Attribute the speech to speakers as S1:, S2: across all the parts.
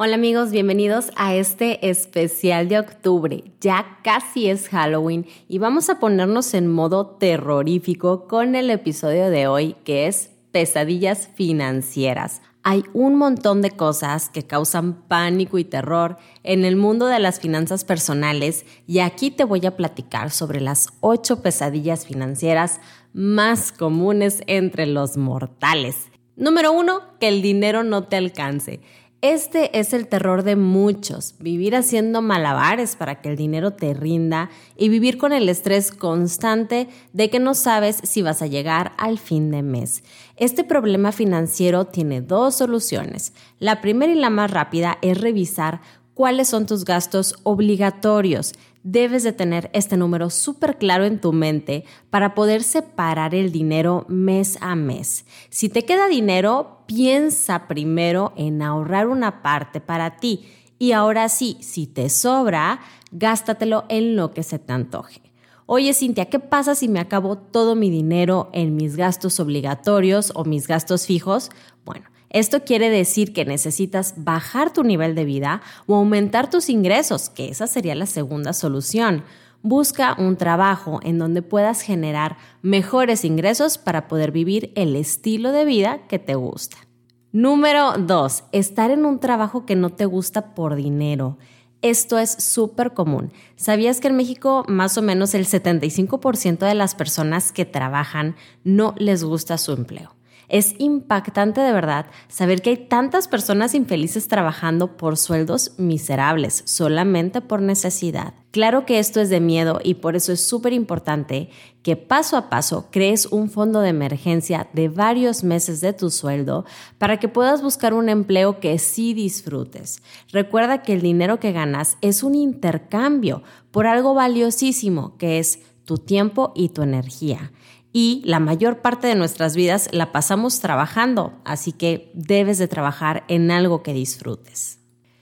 S1: Hola amigos, bienvenidos a este especial de octubre. Ya casi es Halloween y vamos a ponernos en modo terrorífico con el episodio de hoy que es pesadillas financieras. Hay un montón de cosas que causan pánico y terror en el mundo de las finanzas personales y aquí te voy a platicar sobre las ocho pesadillas financieras más comunes entre los mortales. Número uno, que el dinero no te alcance. Este es el terror de muchos, vivir haciendo malabares para que el dinero te rinda y vivir con el estrés constante de que no sabes si vas a llegar al fin de mes. Este problema financiero tiene dos soluciones. La primera y la más rápida es revisar cuáles son tus gastos obligatorios debes de tener este número súper claro en tu mente para poder separar el dinero mes a mes. Si te queda dinero, piensa primero en ahorrar una parte para ti y ahora sí, si te sobra, gástatelo en lo que se te antoje. Oye, Cintia, ¿qué pasa si me acabo todo mi dinero en mis gastos obligatorios o mis gastos fijos? Bueno, esto quiere decir que necesitas bajar tu nivel de vida o aumentar tus ingresos, que esa sería la segunda solución. Busca un trabajo en donde puedas generar mejores ingresos para poder vivir el estilo de vida que te gusta. Número 2. Estar en un trabajo que no te gusta por dinero. Esto es súper común. ¿Sabías que en México más o menos el 75% de las personas que trabajan no les gusta su empleo? Es impactante de verdad saber que hay tantas personas infelices trabajando por sueldos miserables, solamente por necesidad. Claro que esto es de miedo y por eso es súper importante que paso a paso crees un fondo de emergencia de varios meses de tu sueldo para que puedas buscar un empleo que sí disfrutes. Recuerda que el dinero que ganas es un intercambio por algo valiosísimo que es tu tiempo y tu energía y la mayor parte de nuestras vidas la pasamos trabajando, así que debes de trabajar en algo que disfrutes.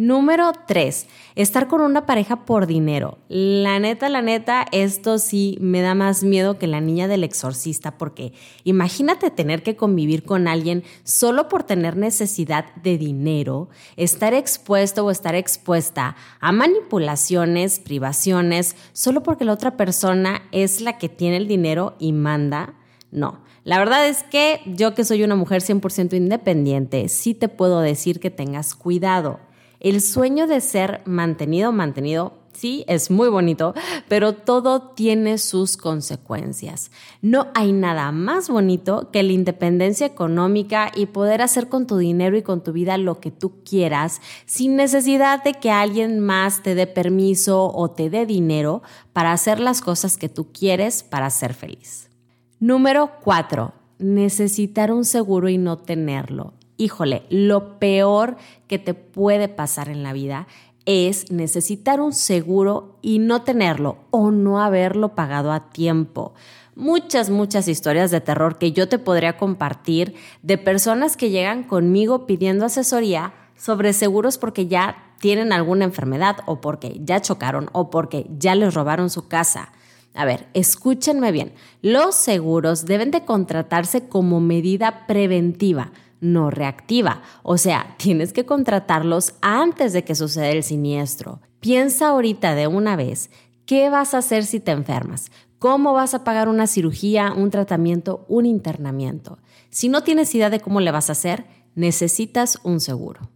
S1: Número 3. Estar con una pareja por dinero. La neta, la neta, esto sí me da más miedo que la niña del exorcista porque imagínate tener que convivir con alguien solo por tener necesidad de dinero, estar expuesto o estar expuesta a manipulaciones, privaciones, solo porque la otra persona es la que tiene el dinero y manda. No, la verdad es que yo que soy una mujer 100% independiente, sí te puedo decir que tengas cuidado. El sueño de ser mantenido, mantenido, sí, es muy bonito, pero todo tiene sus consecuencias. No hay nada más bonito que la independencia económica y poder hacer con tu dinero y con tu vida lo que tú quieras sin necesidad de que alguien más te dé permiso o te dé dinero para hacer las cosas que tú quieres para ser feliz. Número 4. Necesitar un seguro y no tenerlo híjole, lo peor que te puede pasar en la vida es necesitar un seguro y no tenerlo o no haberlo pagado a tiempo. Muchas, muchas historias de terror que yo te podría compartir de personas que llegan conmigo pidiendo asesoría sobre seguros porque ya tienen alguna enfermedad o porque ya chocaron o porque ya les robaron su casa. A ver, escúchenme bien, los seguros deben de contratarse como medida preventiva no reactiva. O sea, tienes que contratarlos antes de que suceda el siniestro. Piensa ahorita de una vez, ¿qué vas a hacer si te enfermas? ¿Cómo vas a pagar una cirugía, un tratamiento, un internamiento? Si no tienes idea de cómo le vas a hacer, necesitas un seguro.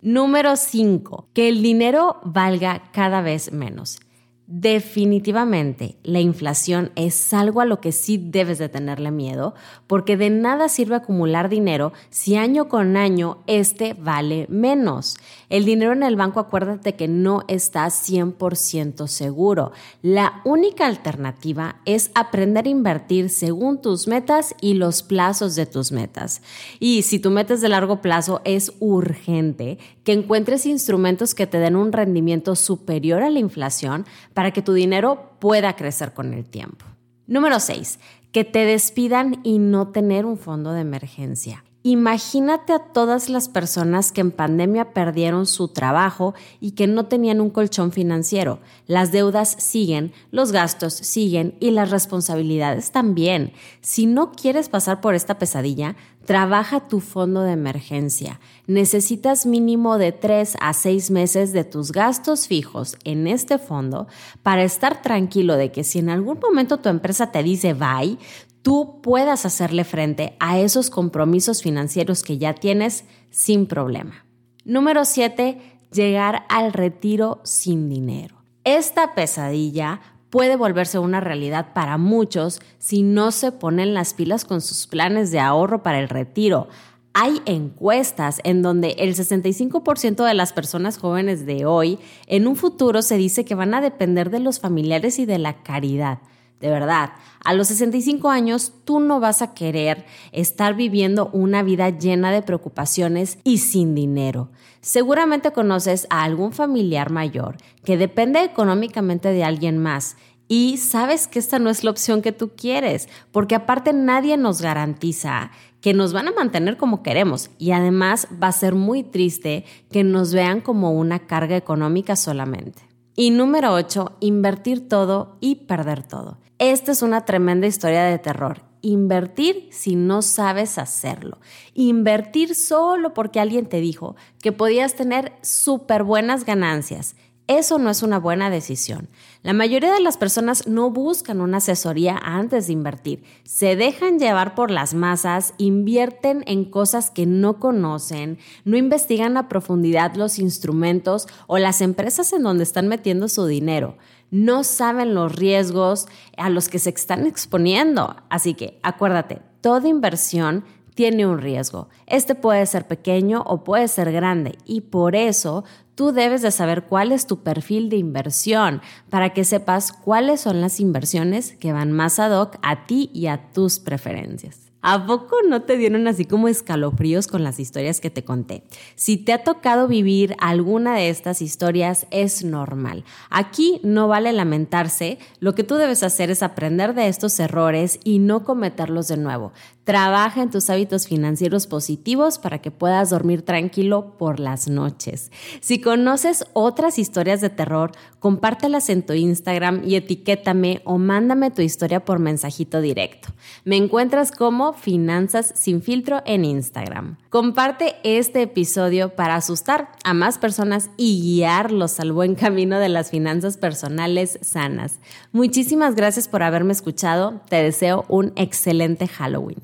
S1: Número 5. Que el dinero valga cada vez menos. Definitivamente, la inflación es algo a lo que sí debes de tenerle miedo, porque de nada sirve acumular dinero si año con año este vale menos. El dinero en el banco, acuérdate que no está 100% seguro. La única alternativa es aprender a invertir según tus metas y los plazos de tus metas. Y si tu meta es de largo plazo, es urgente que encuentres instrumentos que te den un rendimiento superior a la inflación para que tu dinero pueda crecer con el tiempo. Número 6. Que te despidan y no tener un fondo de emergencia. Imagínate a todas las personas que en pandemia perdieron su trabajo y que no tenían un colchón financiero. Las deudas siguen, los gastos siguen y las responsabilidades también. Si no quieres pasar por esta pesadilla, trabaja tu fondo de emergencia. Necesitas mínimo de 3 a 6 meses de tus gastos fijos en este fondo para estar tranquilo de que si en algún momento tu empresa te dice bye, tú puedas hacerle frente a esos compromisos financieros que ya tienes sin problema. Número 7. Llegar al retiro sin dinero. Esta pesadilla puede volverse una realidad para muchos si no se ponen las pilas con sus planes de ahorro para el retiro. Hay encuestas en donde el 65% de las personas jóvenes de hoy en un futuro se dice que van a depender de los familiares y de la caridad. De verdad, a los 65 años tú no vas a querer estar viviendo una vida llena de preocupaciones y sin dinero. Seguramente conoces a algún familiar mayor que depende económicamente de alguien más y sabes que esta no es la opción que tú quieres, porque aparte nadie nos garantiza que nos van a mantener como queremos y además va a ser muy triste que nos vean como una carga económica solamente. Y número 8, invertir todo y perder todo. Esta es una tremenda historia de terror. Invertir si no sabes hacerlo. Invertir solo porque alguien te dijo que podías tener súper buenas ganancias eso no es una buena decisión. La mayoría de las personas no buscan una asesoría antes de invertir. Se dejan llevar por las masas, invierten en cosas que no conocen, no investigan a profundidad los instrumentos o las empresas en donde están metiendo su dinero. No saben los riesgos a los que se están exponiendo. Así que acuérdate, toda inversión tiene un riesgo. Este puede ser pequeño o puede ser grande y por eso tú debes de saber cuál es tu perfil de inversión para que sepas cuáles son las inversiones que van más ad hoc a ti y a tus preferencias. ¿A poco no te dieron así como escalofríos con las historias que te conté? Si te ha tocado vivir alguna de estas historias, es normal. Aquí no vale lamentarse, lo que tú debes hacer es aprender de estos errores y no cometerlos de nuevo. Trabaja en tus hábitos financieros positivos para que puedas dormir tranquilo por las noches. Si conoces otras historias de terror, compártelas en tu Instagram y etiquétame o mándame tu historia por mensajito directo. Me encuentras como Finanzas sin filtro en Instagram. Comparte este episodio para asustar a más personas y guiarlos al buen camino de las finanzas personales sanas. Muchísimas gracias por haberme escuchado. Te deseo un excelente Halloween.